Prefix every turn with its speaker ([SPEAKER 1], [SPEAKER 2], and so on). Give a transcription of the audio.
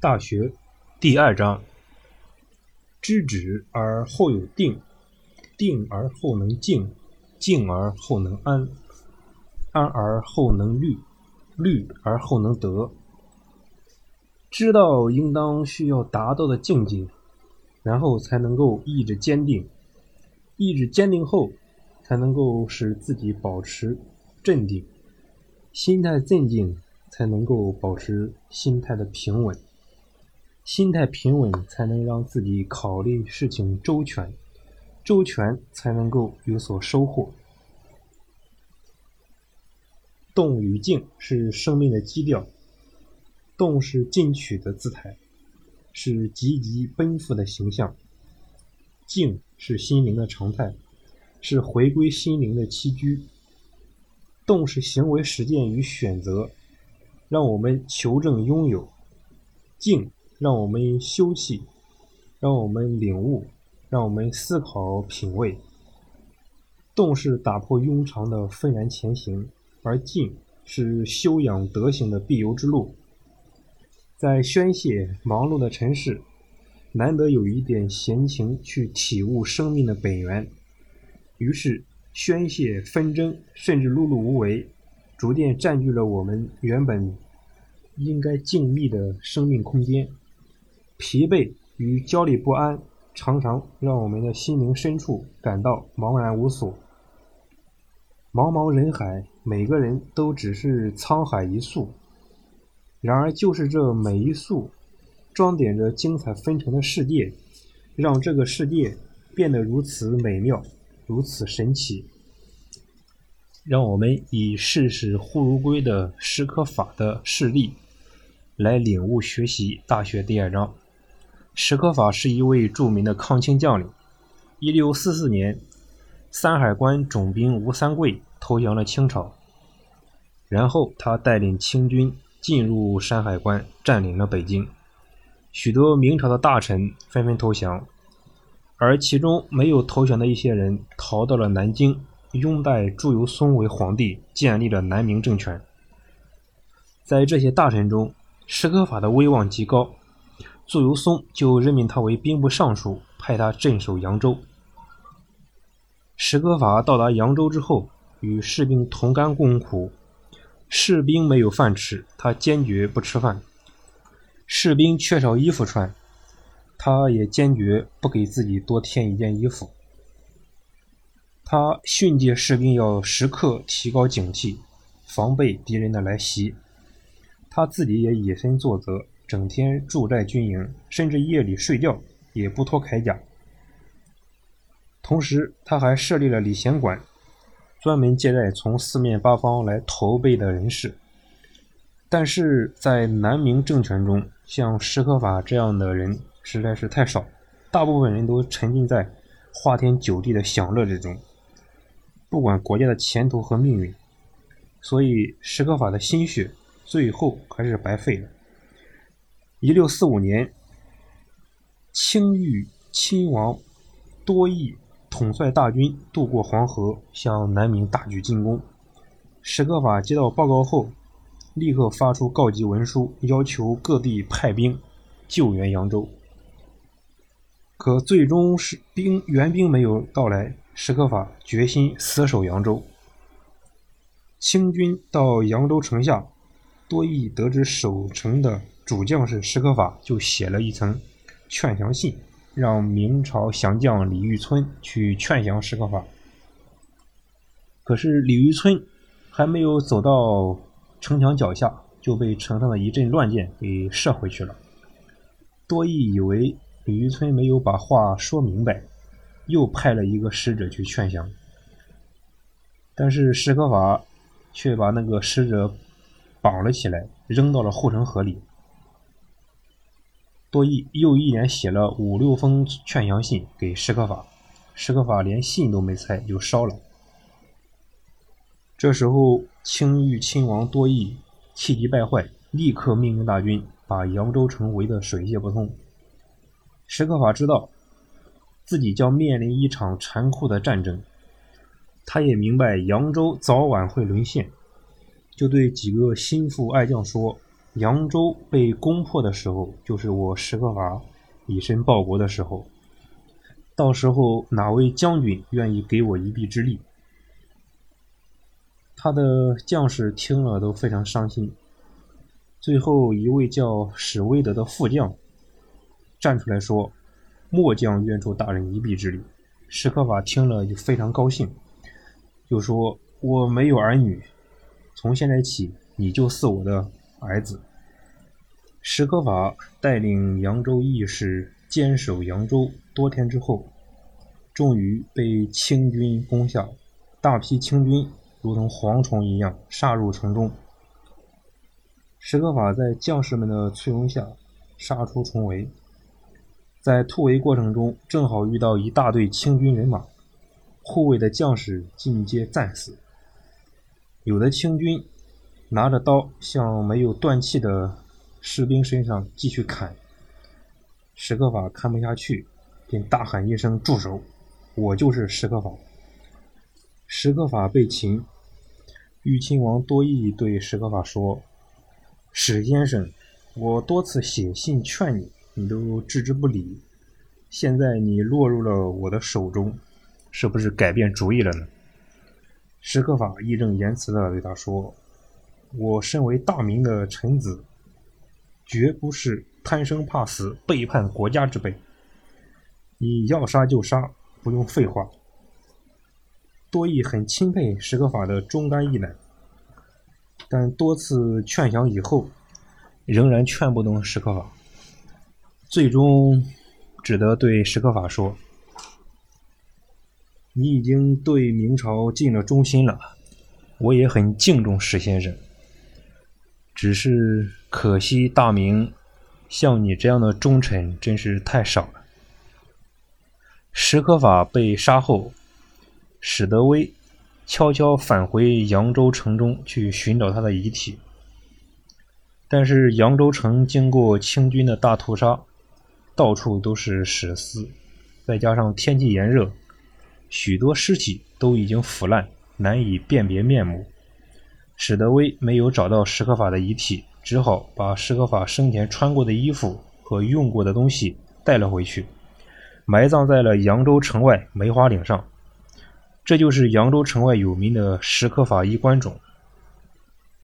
[SPEAKER 1] 大学第二章：知止而后有定，定而后能静，静而后能安，安而后能虑，虑而后能得。知道应当需要达到的境界，然后才能够意志坚定，意志坚定后，才能够使自己保持镇定，心态镇静，才能够保持心态的平稳。心态平稳，才能让自己考虑事情周全，周全才能够有所收获。动与静是生命的基调，动是进取的姿态，是积极奔赴的形象；静是心灵的常态，是回归心灵的栖居。动是行为实践与选择，让我们求证拥有；静。让我们休息，让我们领悟，让我们思考品味。动是打破庸常的愤然前行，而静是修养德行的必由之路。在宣泄忙碌的尘世，难得有一点闲情去体悟生命的本源，于是宣泄纷争，甚至碌碌无为，逐渐占据了我们原本应该静谧的生命空间。疲惫与焦虑不安，常常让我们的心灵深处感到茫然无所。茫茫人海，每个人都只是沧海一粟。然而，就是这每一粟，装点着精彩纷呈的世界，让这个世界变得如此美妙，如此神奇。让我们以世事忽如归的史可法的事例，来领悟学习《大学》第二章。石可法是一位著名的抗清将领。一六四四年，山海关总兵吴三桂投降了清朝，然后他带领清军进入山海关，占领了北京。许多明朝的大臣纷纷投降，而其中没有投降的一些人逃到了南京，拥戴朱由崧为皇帝，建立了南明政权。在这些大臣中，石可法的威望极高。朱由崧就任命他为兵部尚书，派他镇守扬州。石可法到达扬州之后，与士兵同甘共苦。士兵没有饭吃，他坚决不吃饭；士兵缺少衣服穿，他也坚决不给自己多添一件衣服。他训诫士兵要时刻提高警惕，防备敌人的来袭。他自己也以身作则。整天住在军营，甚至夜里睡觉也不脱铠甲。同时，他还设立了礼贤馆，专门接待从四面八方来投奔的人士。但是在南明政权中，像石可法这样的人实在是太少，大部分人都沉浸在花天酒地的享乐之中，不管国家的前途和命运。所以，石可法的心血最后还是白费了。一六四五年，清玉亲王多益统帅大军渡过黄河，向南明大举进攻。史可法接到报告后，立刻发出告急文书，要求各地派兵救援扬州。可最终是兵援兵没有到来，史可法决心死守扬州。清军到扬州城下，多益得知守城的。主将是石可法，就写了一层劝降信，让明朝降将李玉春去劝降石可法。可是李玉春还没有走到城墙脚下，就被城上的一阵乱箭给射回去了。多益以为李玉春没有把话说明白，又派了一个使者去劝降，但是石可法却把那个使者绑了起来，扔到了护城河里。多益又一连写了五六封劝降信给石可法，石可法连信都没拆就烧了。这时候，清玉亲王多益气急败坏，立刻命令大军把扬州城围得水泄不通。石可法知道自己将面临一场残酷的战争，他也明白扬州早晚会沦陷，就对几个心腹爱将说：“扬州被攻破的时候，就是我史可法以身报国的时候。到时候哪位将军愿意给我一臂之力？他的将士听了都非常伤心。最后一位叫史威德的副将站出来说：“末将愿助大人一臂之力。”史可法听了就非常高兴，就说：“我没有儿女，从现在起你就似我的儿子。”史可法带领扬州义士坚守扬州多天之后，终于被清军攻下，大批清军如同蝗虫一样杀入城中。史可法在将士们的簇拥下杀出重围，在突围过程中正好遇到一大队清军人马，护卫的将士尽皆战死。有的清军拿着刀向没有断气的士兵身上继续砍。史可法看不下去，便大喊一声：“住手！我就是史可法。”史可法被擒，豫亲王多益对史可法说。史先生，我多次写信劝你，你都置之不理。现在你落入了我的手中，是不是改变主意了呢？史可法义正言辞地对他说：“我身为大明的臣子，绝不是贪生怕死、背叛国家之辈。你要杀就杀，不用废话。”多益很钦佩史可法的忠肝义胆。但多次劝降以后，仍然劝不动史可法，最终只得对史可法说：“你已经对明朝尽了忠心了，我也很敬重史先生。只是可惜大明像你这样的忠臣真是太少了。”史可法被杀后，史德威。悄悄返回扬州城中去寻找他的遗体，但是扬州城经过清军的大屠杀，到处都是血丝，再加上天气炎热，许多尸体都已经腐烂，难以辨别面目。史德威没有找到史可法的遗体，只好把史可法生前穿过的衣服和用过的东西带了回去，埋葬在了扬州城外梅花岭上。这就是扬州城外有名的石可法衣冠冢。